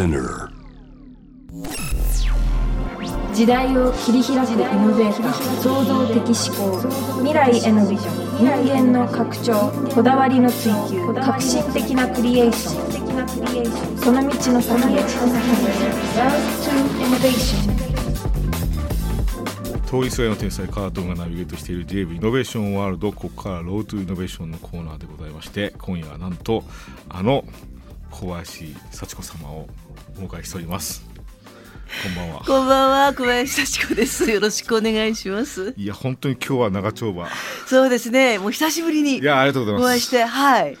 SPINEAR. 時代を切り開くイノベーター創造的思考未来へのビジョン人間の拡張こだわりの追求革新的なクリエーションその道の先へ。Innovation 通りすがりの天才カートンがナビゲートしている JV イノベーションワールドここから Road to Innovation のコーナーでございまして今夜はなんとあの小林幸子様をお迎えしておりますこんばんはこんばんは、小林幸子です。よろしくお願いします。いや本当に今日は長丁場そうですね、もう久しぶりにいやありがとうございますお会いして、はい。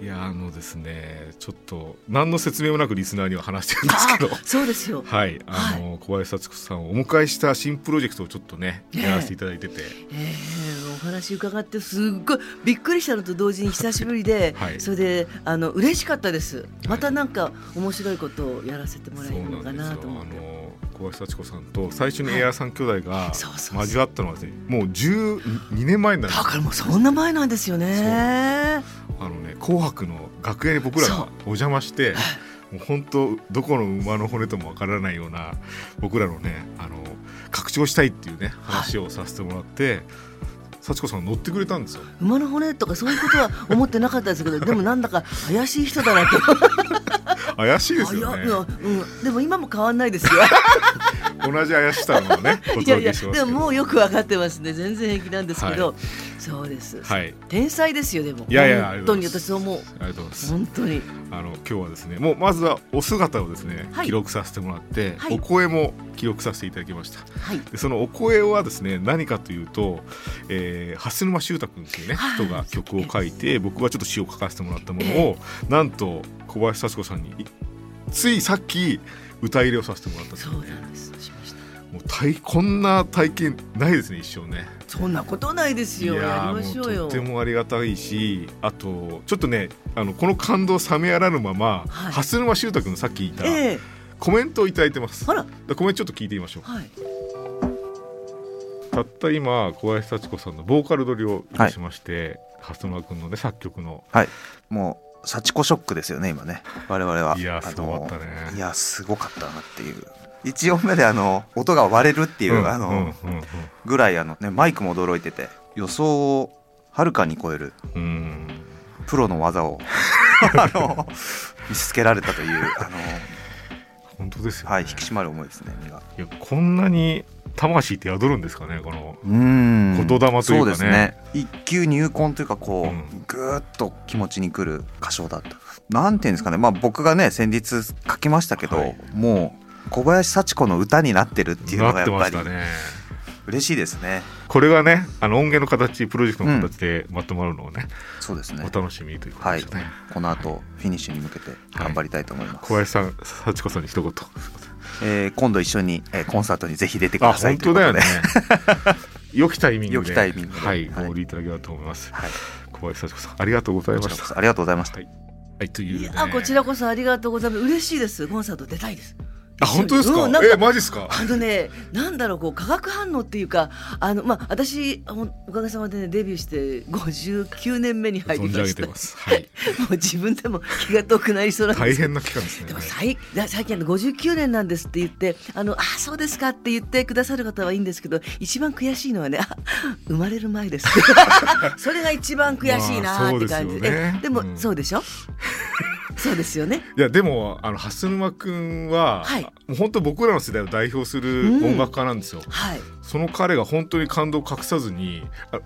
いやあのですねちょっと何の説明もなくリスナーには話してるんですけどあ、そうですよ。はいあの、小林幸子さんをお迎えした新プロジェクトをちょっとねええやらせていただいてて、えー、お話伺ってすっごいびっくりしたのと同時に久しぶりで、はいそれであの嬉しかったです。またなんか面白いことをやらせてもらえるのかなと思って。あの小林幸子さんと最初にエア三兄弟が交わったのはもう12年前になるだからもうそんな前なんですよね。あのね紅白の楽屋に僕らがお邪魔してもう本当どこの馬の骨ともわからないような僕らのねあの拡張したいっていうね話をさせてもらって、幸子さん乗ってくれたんですよ。馬の骨とかそういうことは思ってなかったですけど、でもなんだか怪しい人だなと。怪しいですいよねうん、でも今も変わんないですよ。同じ怪しさのねお いやいやでももうよく分かってますね。全然平気なんですけど、はそうです、はい。天才ですよでも。いやいや本当に私思うありがとうございます。本当に。あの今日はですねもうまずはお姿をですね、はい。記録させてもらって、はい。お声も記録させていただきました。はい。でそのお声はですね何かというと、えー、蓮沼修太君っていうねはい。人が曲を書いて僕はちょっと詩を書かせてもらったものを、なんと小林幸子さんにいついさっき歌入れをさせてもらったそうなんです。しました。もう体こんな体験ないですね一生ね。そんなことないですよ。やりましょうよ。とってもありがたいしあとちょっとねあのこの感動冷めやらぬまま、はい。蓮沼修太君さっき言った、ええ。コメントをいただいてます。あら。だコメントちょっと聞いてみましょう。はい。たった今小林幸子さんのボーカル撮りをいたしまして、蓮沼君のね作曲の。はい、もう幸子ショックですよね今ね。我々は。いやあすごかったね。いやすごかったなっていう。一音目であの音が割れるっていう、うんあの、ぐらいあの、ね、マイクも驚いてて予想をはるかに超えるプロの技を あの見せつけられたというあの、本当ですよ、ね。はい、引き締まる思いですね身がいやこんなに魂って宿るんですかねこの言霊というかね。そうですね。一級入魂というかこう、うん。ぐーっと気持ちにくる歌唱だった。なんていうんですかね。まあ僕がね先日書きましたけど、はい。もう小林幸子の歌になってるっていうのがやっぱりね。嬉しいですね。これがねあの音源の形プロジェクトの形でまとまるのをね、そうですね。お楽しみということはいですね、この後フィニッシュに向けて頑張りたいと思います、小林さん幸子さんに一言えー今度一緒に、えーコンサートにぜひ出てくあださい本ということで。当だよね。良きタイミングで。良きタイミングで。はいはい。ご降りいただければと思います、はい。小林幸子さんありがとうございました。ありがとうございました。はい、はい、という、いね、やこちらこそありがとうございます。嬉しいです。コンサート出たいですあ本当ですか、うんえマジですか？あのね、なんだろう、こう化学反応っていうか、あの、まあ、私、おかげさまでね、デビューして59年目に入りましてた。存じ上げてます。はい。もう自分でも気が遠くなりそうなんですけど。大変な期間ですね。でも最だ最近あの59年なんですって言ってあのあそうですかって言ってくださる方はいいんですけど一番悔しいのはねあ生まれる前です。それが一番悔しいなーって感じ。まあでね。えでも、うん。そうでしょ？そうですよね。いやでもあの蓮沼君は、はい。もう本当僕らの世代を代表する音楽家なんですよ、はい。その彼が本当に感動を隠さずに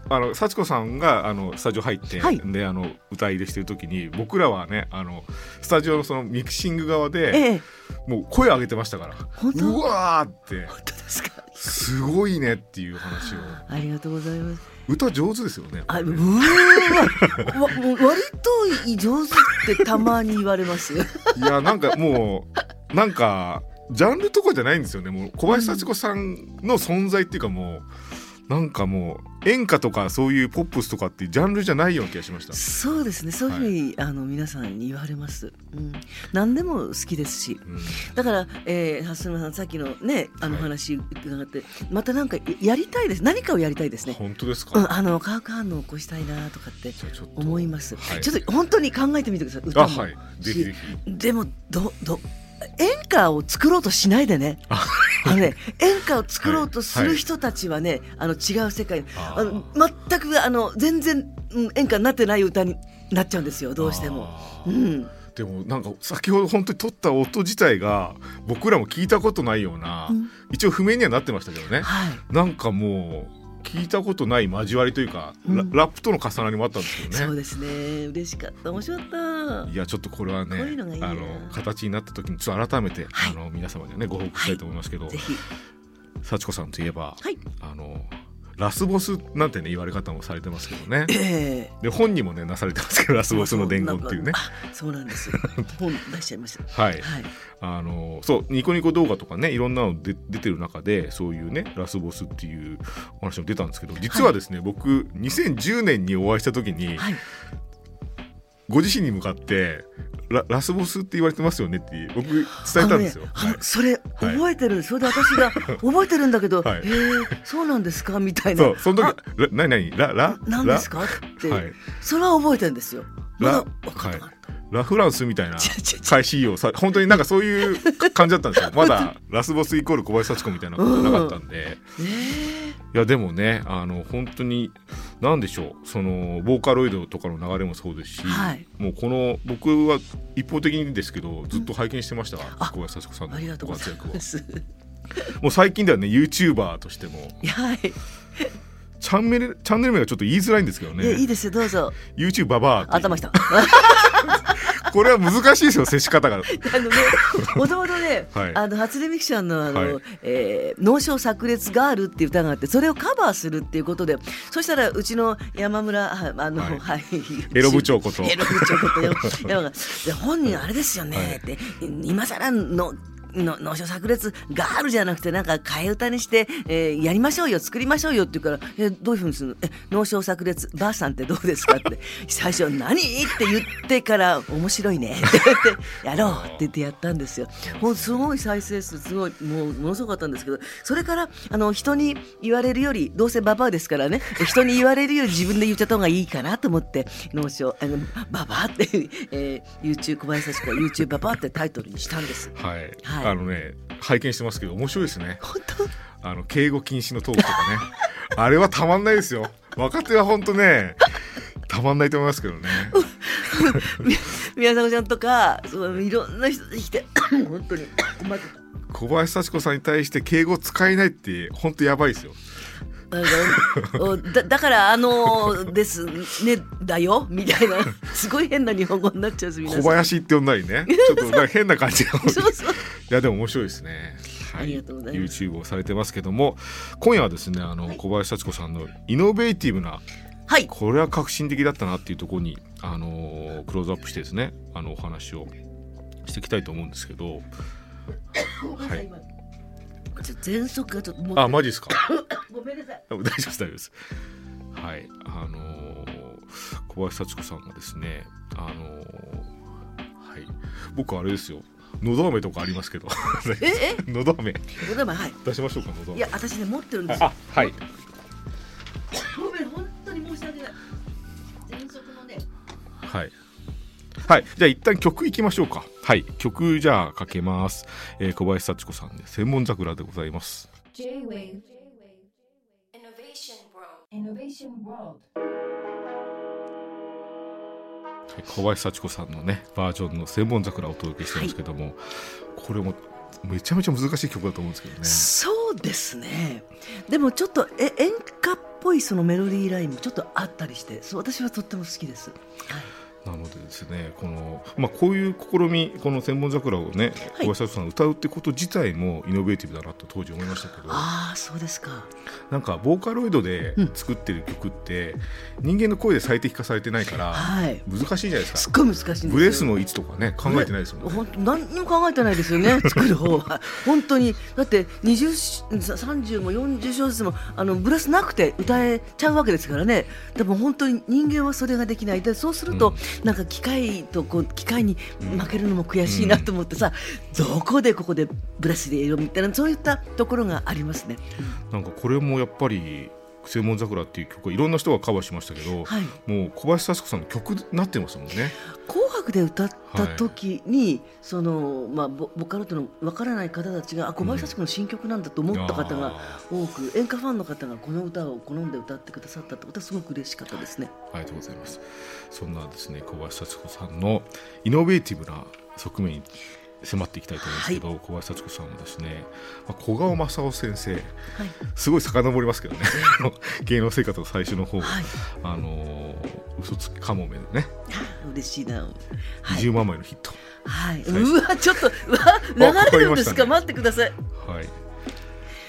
ああの幸子さんがあのスタジオ入って、はい。であの歌入れしてる時に僕らはねあのスタジオのそのミキシング側えでえもう声上げてましたから。うわーって。本当ですか？すごいねっていう話を。ありがとうございます。歌上手ですよね。あうわわ割と上手ってたまに言われます。いやなんかもうなんかジャンルとかじゃないんですよね。もう小林幸子さんの存在っていうかもうなんかもう演歌とかそういうポップスとかっていうジャンルじゃないような気がしました。そうですね。そういうふうに、あの皆さんに言われます、うん、何でも好きですし。うん。だから、えー、蓮沼さんさっきのねあのはい。話伺って、またなんかややりたいです。何かをやりたいですね、本当ですか、うん、あの化学反応を起こしたいなとかって思います、はい。ちょっと本当に考えてみてください。歌も、あはい。でもどど演歌を作ろうとしないでね。あのね、演歌を作ろうとする人たちはね、あの違う世界。ああの全くあの全然、うん演歌になってない歌になっちゃうんですよどうしても。うん、でもなんか先ほど本当に撮った音自体が僕らも聞いたことないような、うん。一応譜面にはなってましたけどね、はい。なんかもう聞いたことない交わりというか、うん。ララップとの重なりもあったんですけどね。そうですね。嬉しかった。面白かった。いやちょっとこれはねあの形になった時にちょっと改めて、はい。あの皆様にはねご報告したいと思いますけど、ぜひ幸子さんといえば、はい。あのラスボスなんてね言われ方もされてますけどねええで本にもねなされてますけどラスボスの伝言っていうねあそうなんです。本出しちゃいました。はいはい。あのそうニコニコ動画とかねいろんなので出てる中でそういうねラスボスっていうお話も出たんですけど実はですね、僕2010年にお会いした時に、はい。ご自身に向かってララスボスって言われてますよねって僕伝えたんですよ。あのね、あはい。のそれ覚えてる、それで私が 覚えてるんだけど、はい。えー、そうなんですか？みたいな。そうそのあ時な何？何ララ何ですか？って、はい。それは覚えてるんですよ。まラだ分かってなかった。ラフランスみたいな違う違う違う。開始をさ本当になんかそういう感じだったんですよ。まだラスボスイコール小林幸子みたいなことなかったんで、えいやでもねあの本当に何でしょうそのボーカロイドとかの流れもそうですし、はい。もうこの僕は一方的にですけどずっと拝見してました、あ小林幸子さんのご活躍をいます。もう最近ではね YouTuber としても。はい、チャンネルチャンネル名がちょっと言いづらいんですけどいやいいねですよどうぞ。YouTube ババア頭きた。これは難しいですよ接し方が。あのね、もともとね、はい。あの初音ミクちゃんのあの、はい。えー脳症炸裂ガールっていう歌があって、それをカバーするっていうことで、そしたらうちの山村ああの、はい。はい、エロ部長こと。エロ部長ことよ。山がで本人あれですよねって、今更の。の脳症炸裂ガールじゃなくてなんか替え歌にして、えーやりましょうよ作りましょうよって言うから「えどういうふうにするの？え脳症炸裂ばあさんってどうですか?」って 最初「何?」って言ってから「面白いね」って言って「やろう」って言ってやったんですよ。もうすごい再生数すごいもうものすごかったんですけどそれからあの人に言われるよりどうせババアですからね人に言われるより自分で言っちゃった方がいいかなと思って脳症あのババアって、えー、YouTube 小林幸子が YouTube ババアってタイトルにしたんです。はい、はいあのね拝見してますけど面白いですね。本当？あの敬語禁止のトークとかね。あれはたまんないですよ。若手は本当ねたまんないと思いますけどね。宮迫ちゃんとかそういろんな人で来て 本当に。小林幸子さんに対して敬語使えないって本当やばいですよ だだからあのですねだよ？みたいな。すごい変な日本語になっちゃう小林って呼んだりね。ちょっとなんか変な感じがそうそう。いやでも面白いですね。はありがとうございます。YouTube をされてますけども、今夜はですね、あの、小林幸子さんのイノベーティブな、はい。これは革新的だったなっていうところに、あのークローズアップしてですね、あのお話をしていきたいと思うんですけど。はい。喘息がちょっともうあ、マジですか？ごめんなさい大丈夫です、大丈夫です。はい、あのー小林幸子さんがですね、あのーはい、僕あれですよ。のど飴とかありますけど。ええ？のど飴ごめんはい出しましょうか、のど飴。いや私ね持ってるんですよあ、はい。ごめん本当に申し訳ない喘息のねはい。はい、じゃあ一旦曲いきましょうか。はい、曲じゃあかけます。えー小林幸子さんで千本桜でございます。J-Wave Innovation World Innovation World はい小林幸子さんのねバージョンの千本桜をお届けしてますけども、これもめちゃめちゃ難しい曲だと思うんですけどね。そうですねでもちょっとえ演歌っぽいそのメロディーラインもちょっとあったりしてそう私はとっても好きです、はいなのでですねこの、まあ、こういう試みこの千本桜をね小林さんが歌うってこと自体もイノベーティブだなと当時思いましたけど。ああそうですか。なんかボーカロイドで作ってる曲って、人間の声で最適化されてないからはい。難しいじゃないですか。すっごい難しいブレスの位置とかね考えてないですもんね。本当何にも考えてないですよね 作る方は。本当に。だって20 30も40小節もあのブレスなくて歌えちゃうわけですからね。でも本当に人間はそれができない。でそうすると、うんなんか機械とこう機械に負けるのも悔しいなと思ってさ、どこでここでブレスで入れようみたいなそういったところがありますね。なんかこれもやっぱり「千本桜」っていう曲はいろんな人がカバーしましたけど、はいもう小林幸子さんの曲になってますもんね。紅白楽で歌った時に、そのまあボボカロというのわからない方たちがあ小林幸子の新曲なんだと思った方が多く、演歌ファンの方がこの歌を好んで歌ってくださったってことはすごく嬉しかったですね。ありがとうございます。そんなですね小林幸子さんのイノベーティブな側面に迫っていきたいと思うんですけど、小林幸子さんはですね、まあ、小川正夫先生、はい。すごい遡りますけどね。芸能生活の最初の方、はい。あの嘘つきかもめでね、嬉しいな。は20い。万枚のヒット、はい。うわちょっとうわ流れるんですか？ね待ってください。はい、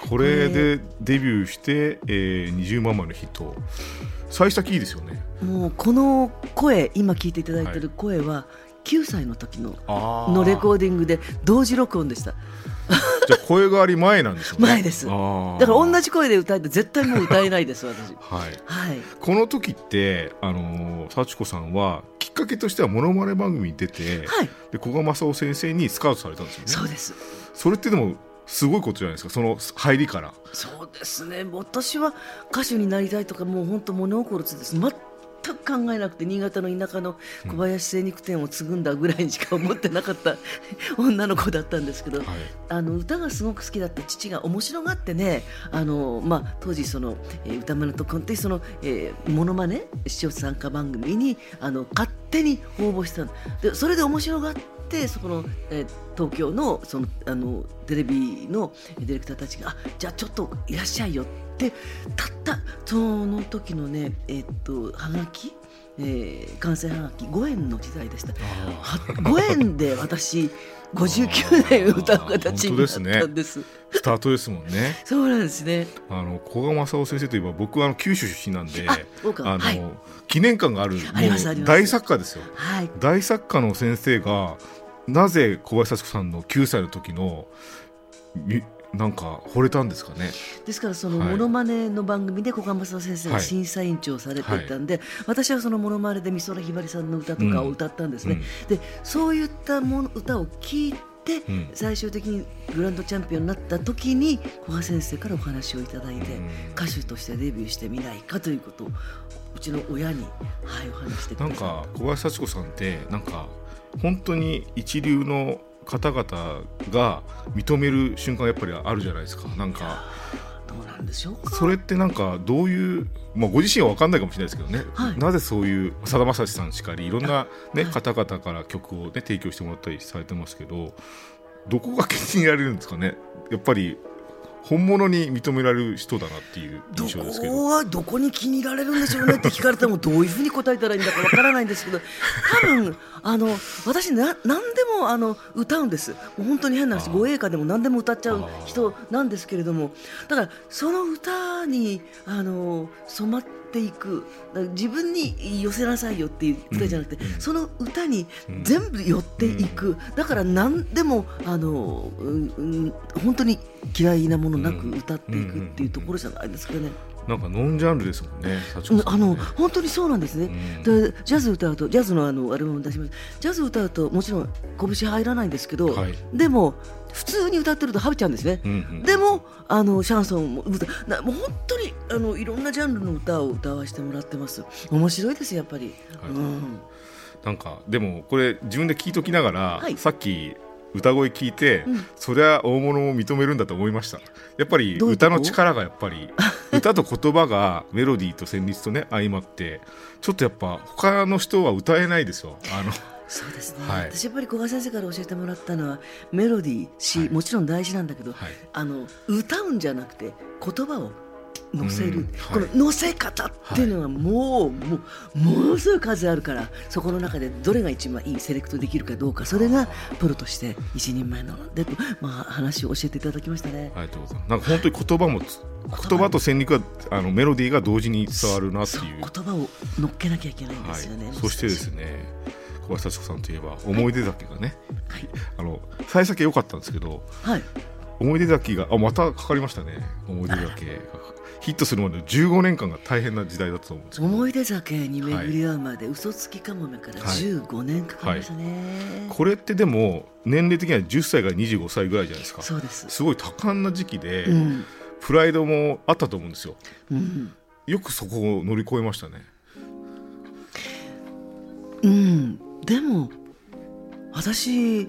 これでデビューして、えー、20万枚のヒット。最初はいいですよね。もうこの声今聞いていただいてる声は9歳の時のあのレコーディングで同時録音でした。じゃあ声変わり前なんでしょうね前ですだから同じ声で歌えて絶対もう歌えないです私。はいはい。この時ってあのー幸子さんはきっかけとしてはモノマネ番組に出て、はい。で古賀正夫先生にスカウトされたんですよねそうです。それってでもすごいことじゃないですかその入りからそうですね私は歌手になりたいとかもう本当物心ついてです全く考えなくて新潟の田舎の小林精肉店を継ぐんだぐらいにしか思ってなかった 女の子だったんですけど、はい。あの歌がすごく好きだった父が面白がってねあの、まあ、当時その、えー歌丸とコンテその、えー、モノマネ視聴者参加番組にあの勝手に応募したの。でそれで面白がってそこの、えー東京のそのあのテレビのディレクターたちがあじゃあちょっといらっしゃいよってたったその時のねえーっとはがきえー、完成はがき5円の時代でした。は5円で私59年歌う形になったんです。スタートですもんね。そうなんですね。あの古賀正夫先生といえば僕はあの九州出身なんであの、はい。記念館がある大作家ですよ。はい。大作家の先生がなぜ小林幸子さんの9歳の時のみなんか惚れたんですかね？ですからそのはい。モノマネの番組で小川正先生がはい。審査委員長をされていたんで、私はそのモノマネで美空ひばりさんの歌とかを歌ったんですね。でそういったもの歌を聞いて、うん。最終的にグランドチャンピオンになった時に小川先生からお話をいただいて、うん。歌手としてデビューしてみないかということをうちの親に、はい、お話してください。なんか小林幸子さんってなんか本当に一流の方々が認める瞬間やっぱりあるじゃないですか。なんかどうなんでしょうか。それってなんかどういう、まあ、ご自身は分かんないかもしれないですけどね、はい。なぜそういうさだまさしさんしかりいろんな、ねはい。方々から曲を、ね、提供してもらったりされてますけどどこが気に入られるんですかね。やっぱり本物に認められる人だなっていうど印象ですけど。こはどこに気に入られるんでしょうねって聞かれてもどういうふうに答えたらいいんだかわからないんですけど多分あの私な何でもあの歌うんですもう本当に変な話護衛歌でも何でも歌っちゃう人なんですけれどもだからその歌にあの染まっていく。自分に寄せなさいよっていう歌じゃなくて、その歌にうん。全部寄っていく、だから何でもあの、うんうん、本当に嫌いなものなく歌っていくっていうところじゃないですかね。なんかノンジャンルですもんね。幸うん。あの本当にそうなんですね、うん。でジャズ歌うとジャズのあのアルバム出します。ジャズ歌うともちろん拳入らないんですけど、はい。でも普通に歌ってるとはびちゃうんですね、うんうんでもあのシャンソンも歌なもう本当にあのいろんなジャンルの歌を歌わせてもらってます。面白いですやっぱり、はい。うん、なんかでもこれ自分で聞いときながら、はい。さっき歌声聞いて、うん。そりゃ大物を認めるんだと思いました。やっぱり歌の力がやっぱり 歌と言葉がメロディーと旋律とね相まってちょっとやっぱ他の人は歌えないですよ。あのそうですね、はい。私やっぱり古賀先生から教えてもらったのはメロディー詩、はい。もちろん大事なんだけど、はい。あの歌うんじゃなくて言葉を乗せる、うん。こはい。の乗せ方っていうのはもう、もうものすごい数あるからそこの中でどれが一番いいセレクトできるかどうかそれがプロとして一人前なので、まあ、話を教えていただきましたね。ありがとうございます。なんか本当に言葉もつ言葉と旋律があのメロディーが同時に伝わるなっていう。言葉を乗っけなきゃいけないんではすよね。い、そしてですね小林幸子さんといえば思い出酒がね、はい。あの幸先良かったんですけどはい、思い出酒があまたかかりましたね。思い出酒。がヒットするまでの15年間が大変な時代だったと思うんですけど。思い出酒に巡り合うまで、嘘つきかもめからはい。15年かかりましたね。これってでも年齢的には10歳から25歳ぐらいじゃないですか。そうです。すごい多感な時期で、うん。プライドもあったと思うんですよ。うん。よくそこを乗り越えましたね。うん、でも私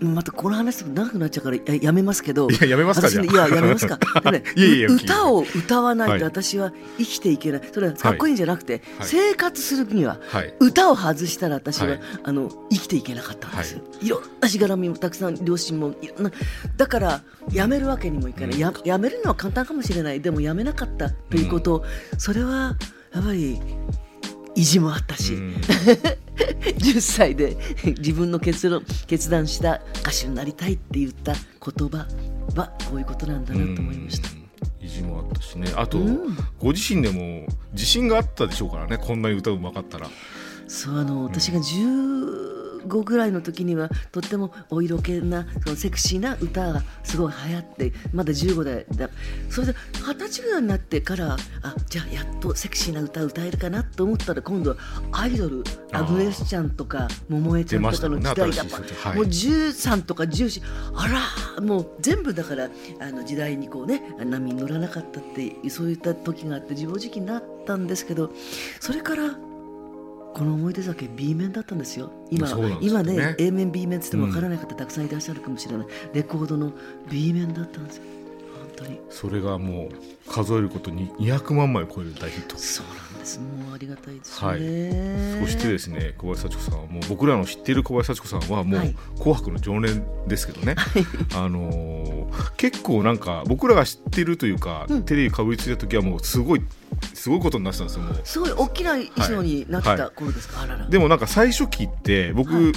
またこの話長くなっちゃうからややめますけどいややめますかいややめますか。ね 歌を歌わないはい。と私は生きていけない。それはかっこいいんじゃなくて、はい。生活するにははい。歌を外したら私は、はい。あの生きていけなかったんです。よ、い、ろんなしがらみもたくさん両親もいろんなだからやめるわけにもいかない、ややめるのは簡単かもしれない。でもやめなかったということ、それはやっぱり意地もあったし、うん 10歳で自分の決論決断した歌手になりたいって言った言葉はこういうことなんだなと思いました。うん意地もあったしね。あと、うん。ご自身でも自信があったでしょうからね。こんなに歌うまかったら。そうあの私が15ぐらいの時にはとってもお色気なそのセクシーな歌がすごい流行ってまだ15代だ。それで二十歳ぐらいになってからあじゃあやっとセクシーな歌歌えるかなと思ったら今度はアイドルアグネスちゃんとか桃江ちゃんとかの時代だ出ましたもんねはい。もう13とか14あらもう全部だからあの時代にこうね波に乗らなかったってそういった時があって自暴自棄になったんですけどそれからこの思い出酒 B 面だったんですよ。今ね。今ね A 面 B 面って言ってもわからない方たくさんいらっしゃるかもしれない、レコードの B 面だったんですよ。本当に。それがもう数えることに200万枚を超える大ヒット。そうなんです。もうありがたいですはい。ね、そしてですね小林幸子さんはもう僕らの知っている小林幸子さんはもうはい「紅白」の常連ですけどね、あのー結構なんか僕らが知ってるというか、うん。テレビかぶりついた時はもうすごいすごいことになってたんですよもう。すごい大きな衣装になってた頃ですか、あらら。でもなんか最初期って僕、はい。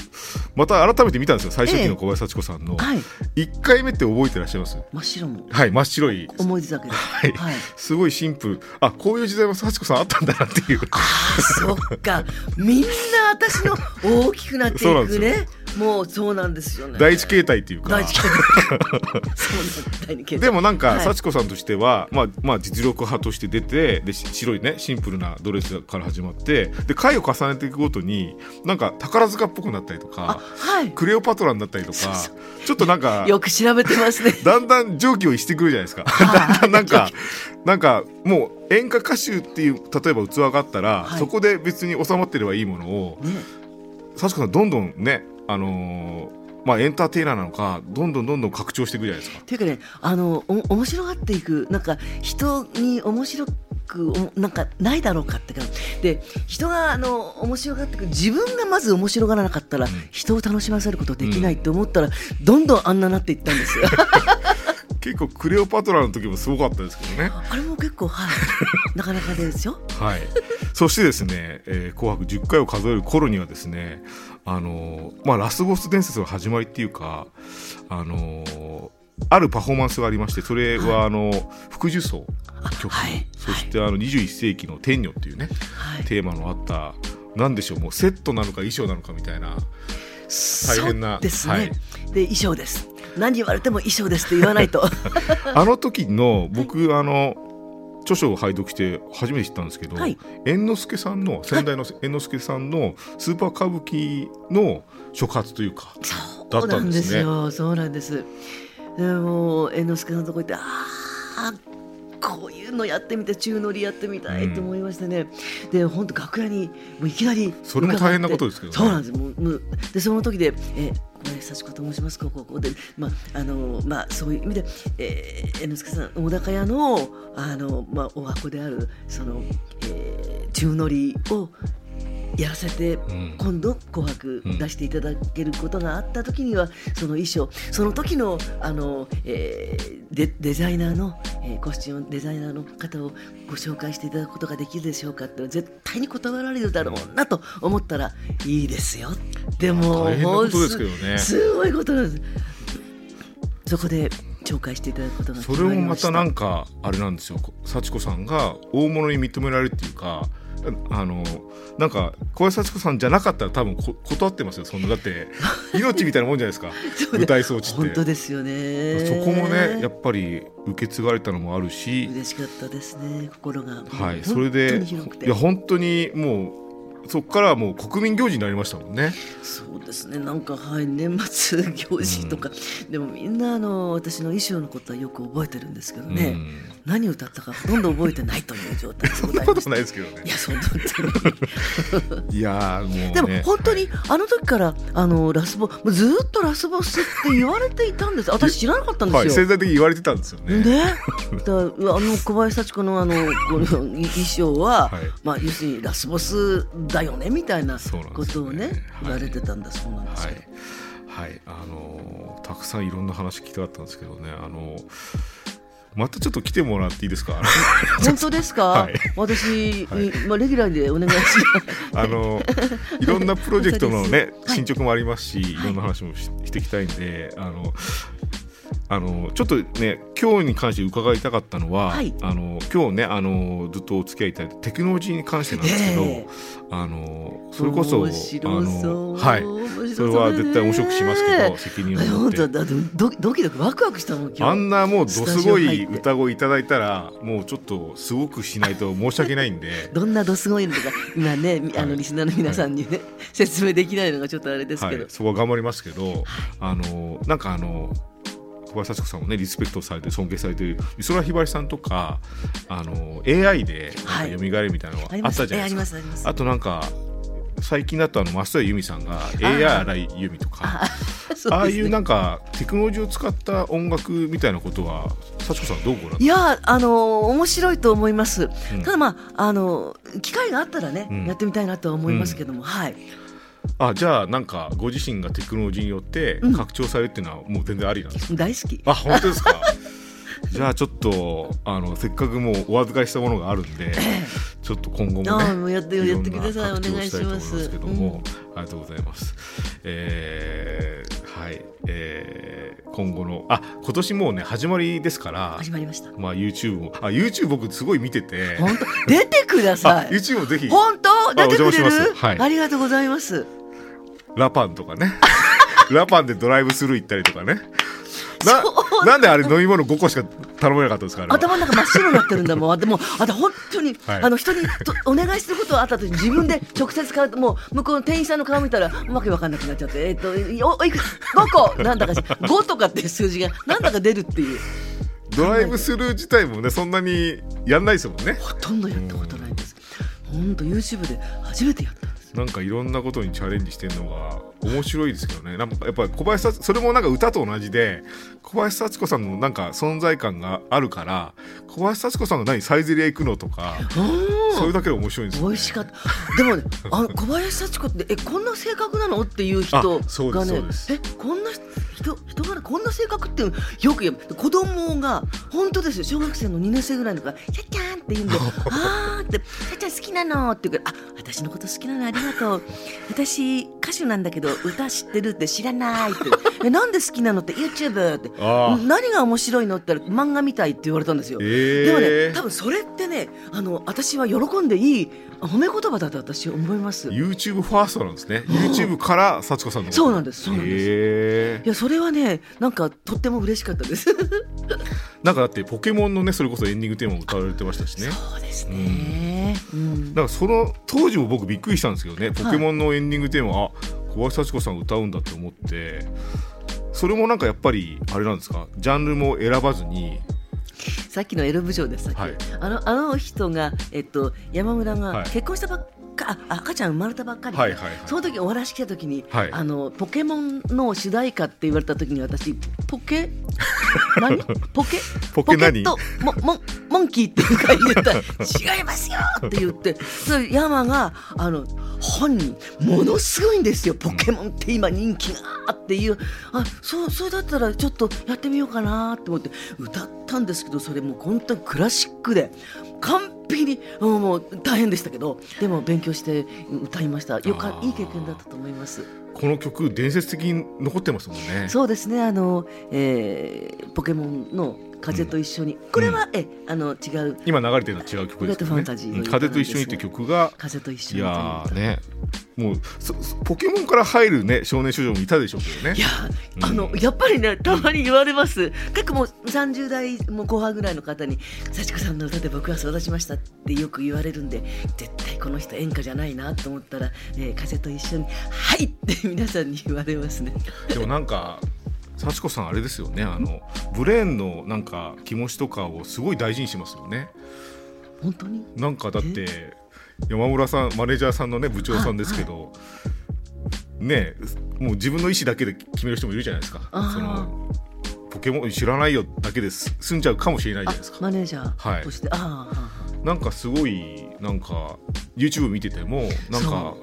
また改めて見たんですよ最初期の小林幸子さんの、はい。1回目って覚えてらっしゃいます？真っ白もはい真っ白い。思い出酒です。はい。はい。すごいシンプル。あこういう時代も幸子さんあったんだなっていう。ああそっか。みんな私の大きくなっていくね。もうそうなんですよね。第一形態っていうか。第一形態。そうなん第二形態。でもなんか、はい。幸子さんとしては、まあ、まあ実力派として出てでし白いねシンプルなドレスから始まってで回を重ねていくごとになんか宝塚っぽくなったりとあかはい。クレオパトラになったりとかちょっとなんか よく調べてますね。だんだん上気を逸してくるじゃないですか。だんだんなんかなんかもう演歌歌手っていう例えば器があったら、はい。そこで別に収まってればいいものをね幸子さんどんどんねあのーまあエンターテイナーなのかどんどんどんどん拡張していくじゃないですか。っていうかねあのお面白がっていくなんか人に面白くおなんかないだろうかってかで人があの面白がっていく自分がまず面白がらなかったら、人を楽しませることできないって思ったら、どんどんあんななっていったんですよ。結構クレオパトラの時もすごかったですけどね。あれも結構はい なかなかですよ。はい。そしてですね、えー紅白10回を数える頃にはですね、あのーまあラスボス伝説の始まりっていうか、あのーあるパフォーマンスがありまして、それはあの福寿荘の曲、はいそしてあの21世紀の天女っていうね、はい。テーマのあった。なんでしょうもうセットなのか衣装なのかみたいな大変なですね。はいで衣装です。何言われても衣装ですって言わないと。あの時の僕あの著書を拝読して初めて知ったんですけど、はい猿之助さんの先代の猿之助さんのスーパー歌舞伎の触発というかだったそうなんんですよ。そうなんです。でも猿之助さんのとこ行ってああこういうのやってみて宙乗りやってみたいと思いましてね。で本当楽屋にもういきなりそれも大変なことですけどねそうなんです。もうでその時でえ小林幸子と申しますこうこでまああのまあそういう意味で、えー、猿之助さん大高屋のあのまあお箱であるその、えー、宙乗りをやらせて、ん。今度「紅白うん」出していただけることがあった時には、その衣装その時のあの、えーデデザイナーの、えーコスチュームデザイナーの方をご紹介していただくことができるでしょうかって絶対に断られるだろうなと思ったらいいですよ。でも大変なことですけどね。すすごいことなんです。そこで紹介していただくことがそれもまた。なんかかあれなんですよ幸子さんが大物に認められるっていうかあのなんか小林幸子さんじゃなかったら多分こ断ってますよそんなだって 命みたいなもんじゃないですか。舞台装置って。本当ですよね。そこもねやっぱり受け継がれたのもあるし、嬉しかったですね心が。はい、それでいや本当にもうそこからはもう国民行事になりましたもんね。そうですね。なんかはい年末行事とか、でもみんなあの私の衣装のことはよく覚えてるんですけどね、何を歌ったかほとんど覚えてないという状態。で そごんなことざいまないですけどね。いやそんな本当にいやーもうね。でも本当にあの時からあのラスボもうずーっとラスボスって言われていたんです。私知らなかったんですよ、はい潜在的に言われてたんですよね。ね、あの小林幸子のあのこの衣装は、はい。まあ要するにラスボスだよねみたいなことをねはい言われてたんだそうなんですよ。はい、はい、あのーたくさんいろんな話聞きたかったんですけどね、あのーまたちょっと来てもらっていいですか？本当ですか、はい私、はいまあレギュラーでお願いします。あのーいろんなプロジェクトのね 進捗もありますし、い、ろんな話もししていきたいんで、あのあのちょっとね今日に関して伺いたかったのは、はい。あの今日ねあのずっとお付き合いいただいたテクノロジーに関してなんですけど、ええ。あのそれこそあのはい。それは絶対面白くしますけどね責任をはい持って。本当だドドキドキワクワクしたもん今日。あんなもうどすごい歌声いただいたらもうちょっとすごくしないと申し訳ないんで。どんなどすごいのとか今ね、あはい。のリスナーの皆さんにね、説明できないのがちょっとあれですけど、はい、そこは頑張りますけど、あのなんかあの小林幸子さんもねリスペクトされて尊敬されてる。美空ひばりさんとかあの AI でなんか蘇るみたいなのがあったじゃないですか、えあとなんか最近だとあの増田由美さんが AI 荒井由美とか。ああいうなんかテクノロジーを使った音楽みたいなことは幸子さんどうご覧いやあの面白いと思います、うん。ただまああの機会があったらね、うん。やってみたいなとは思いますけども、はいあじゃあなんかご自身がテクノロジーによってうん。拡張されるっていうのはもう全然ありなんですか、大好き。あ本当ですか？じゃあちょっとあのせっかくもうお預かりしたものがあるんで ちょっと今後もねもうやってやってください。お願いしますけども、ありがとうございます。えーはい、えー今後のあ今年もうね始まりですから、始まりました。まあ YouTube も。あ YouTube 僕すごい見てて、本当？出てくだあさい。YouTube もぜひ。本当？出てくれる？はい。ありがとうございます。ラパンとかね、ラパンでドライブスルー行ったりとかね。なんであれ飲み物5個しか頼めなかったんですかあれは頭の中真っ白になってるんだもん。でも、あと本当に、はいあの人にとお願いすることがあったとき、自分で直接買うと、もう向こうの店員さんの顔見たら、わけわかんなくなっちゃって、えっ、と、お、おいく、五個、なんだかし、五とかっていう数字が、なんだか出るっていう。ドライブスルー自体もねそんなにやんないですもんね。ほとんどやったことないんです。本当 YouTube で初めてやった。なんかいろんなことにチャレンジしてるのが面白いですけどねなんかやっぱり小林幸それもなんか歌と同じで小林幸子さんのなんか存在感があるから小林幸子さんが何サイゼリヤ行くのとかそれだけで面白いんですよ、ね、美味しかった。でもね、あの小林幸子って、え、こんな性格なの？っていう人がね。え、こんな人、人がこんな性格ってよく言う。子供が、本当ですよ、小学生の2年生ぐらいの子が、ちゃっちゃんって言うんで、あーって、ちゃっちゃん好きなのって言うから、あ、私のこと好きなのありがとう。私、歌手なんだけど、歌知ってるって知らないって。え、なんで好きなのって、YouTube って。あ何が面白いのって言ったら、漫画みたいって言われたんですよ。えー、でもね、多分それってね、あの私は喜んでいい褒め言葉だと私は思います。い YouTube ファーストなんですね。YouTube から幸子さんのそうなんです。そうなんです。へー。やそれはね、なんかとっても嬉しかったです。なんかだってポケモンのねそれこそエンディングテーマも歌われてましたしね。そうですね。うん。なんかその当時も僕びっくりしたんですけどね、ポケモンのエンディングテーマ、あ小林幸子さん歌うんだって思って。それもなんかやっぱりあれなんですか？ジャンルも選ばずにさっきのエロ部長です。さっき、はい。あのあの人がえっと山村がはい。結婚したばっか、あ赤ちゃん生まれたばっかりで。はいはいはい。その時お話来た時に、はい。あのポケモンの主題歌って言われた時に私ポケ？何？ポケ？ポケ何？ット？モモンモンキーっていうか言った。ら 違いますよって言って。それ山があの本人ものすごいんですよ。ポケモンって今人気がっていう。あそうそれだったらちょっとやってみようかなと思って。歌ったんですけどそれもう本当にクラシックで。完璧にうんもう大変でしたけど。でも勉強して歌いました。よかいい経験だったと思います。この曲伝説的に残ってますもんね。そうですね。あの、えーポケモンの風と一緒に、これは、えあの違う。今流れてるのは違う曲ですけどねファンタジーのうん。風と一緒にって曲が風と一緒にという歌ーね。もうそそポケモンから入るね少年少女もいたでしょうけどね。いやあの、うんやっぱりねたまに言われます、結構もう30代もう後半ぐらいの方に「幸子さんの歌で僕は育ちました」ってよく言われるんで絶対この人演歌じゃないなと思ったら「えー風と一緒にはい」って皆さんに言われますね。でもなんか幸子さんあれですよね。あのブレーンのなんか気持ちとかをすごい大事にしますよね。本当に？なんかだって山村さんマネージャーさんのね部長さんですけど、ねもう自分の意思だけで決める人もいるじゃないですか。そのポケモン知らないよだけです済んじゃうかもしれないじゃないですか。マネージャはい。ーとして、ああはあなんかすごいなんか YouTube 見ててもなんか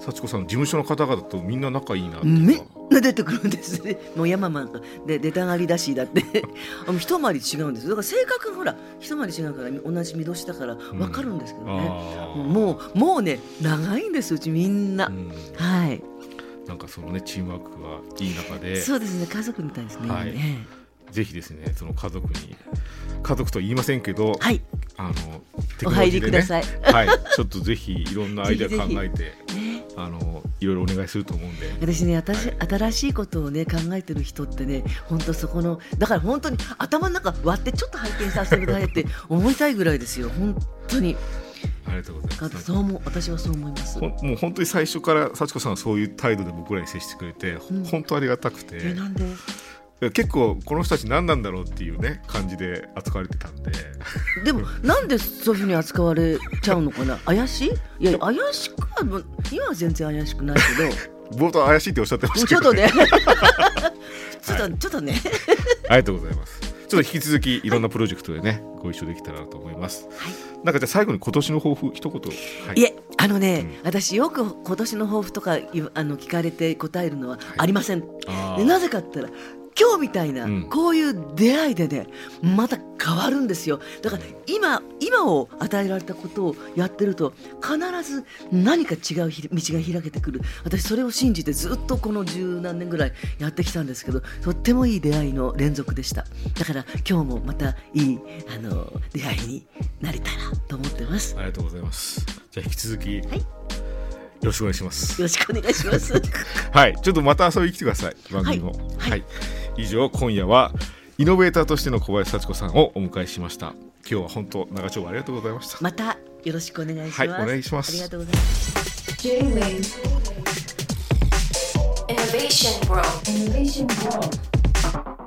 幸子さんの事務所の方々とみんな仲いいなっていうかちゃ出てくるんですね。もう山マンで出たがりだしだって。あの一回り違うんですよ。だから性格がほら一回り違うから同じ見年だから分かるんですけどね、あー。もうもうね長いんですうちみんな、うん。はい。なんかそのねチームワークがいい中で。そうですね。家族みたいですね、はい。ぜひですねその家族に家族とは言いませんけど、はい。あのテおクノロジーでね。入りください、はい。ちょっとぜひいろんなアイデア考えてねあのいろいろお願いすると思うんで。私ね新し新しいことをね考えてる人ってね本当そこのだから本当に頭の中割ってちょっと拝見させてくださいって思いたいぐらいですよ。本当に。ありがとうございます。そう思う私はそう思います。もう本当に最初から幸子さんはそういう態度で僕らに接してくれて、うん本当ありがたくて。えなんで？結構この人たち何なんだろうっていうね感じで扱われてたんで。でもなんでそういうふうに扱われちゃうのかな？怪しい？いや怪しくは今は全然怪しくないけど。冒頭怪しいっておっしゃってましたけど、もうちょっとね。ちょっと、ちょっとね。ありがとうございます。ちょっと引き続きいろんなプロジェクトでねご一緒できたらなと思います、なんかじゃあ最後に今年の抱負一言。はい。いえあのね、私よく今年の抱負とかいあの聞かれて答えるのはありません、なぜかって言ったら今日みたいな、うん。こういう出会いでねまた変わるんですよ。だから今今を与えられたことをやってると必ず何か違うひ道が開けてくる。私それを信じてずっとこの十何年ぐらいやってきたんですけどとってもいい出会いの連続でした。だから今日もまたいいあの出会いになれたらと思ってます。よありがとうございます。じゃあ引き続き、いよろしくお願いします。ろしくお願いします。はい、ちょっとまた遊びに来てください、番組も。はい。はい、以上、今夜はイノベーターとしての小林幸子さんをお迎えしました。今日は本当、長丁場ありがとうございました。またよろしくお願いします、はいお願いします。ありがとうございます。J-Wave Innovation World Innovation World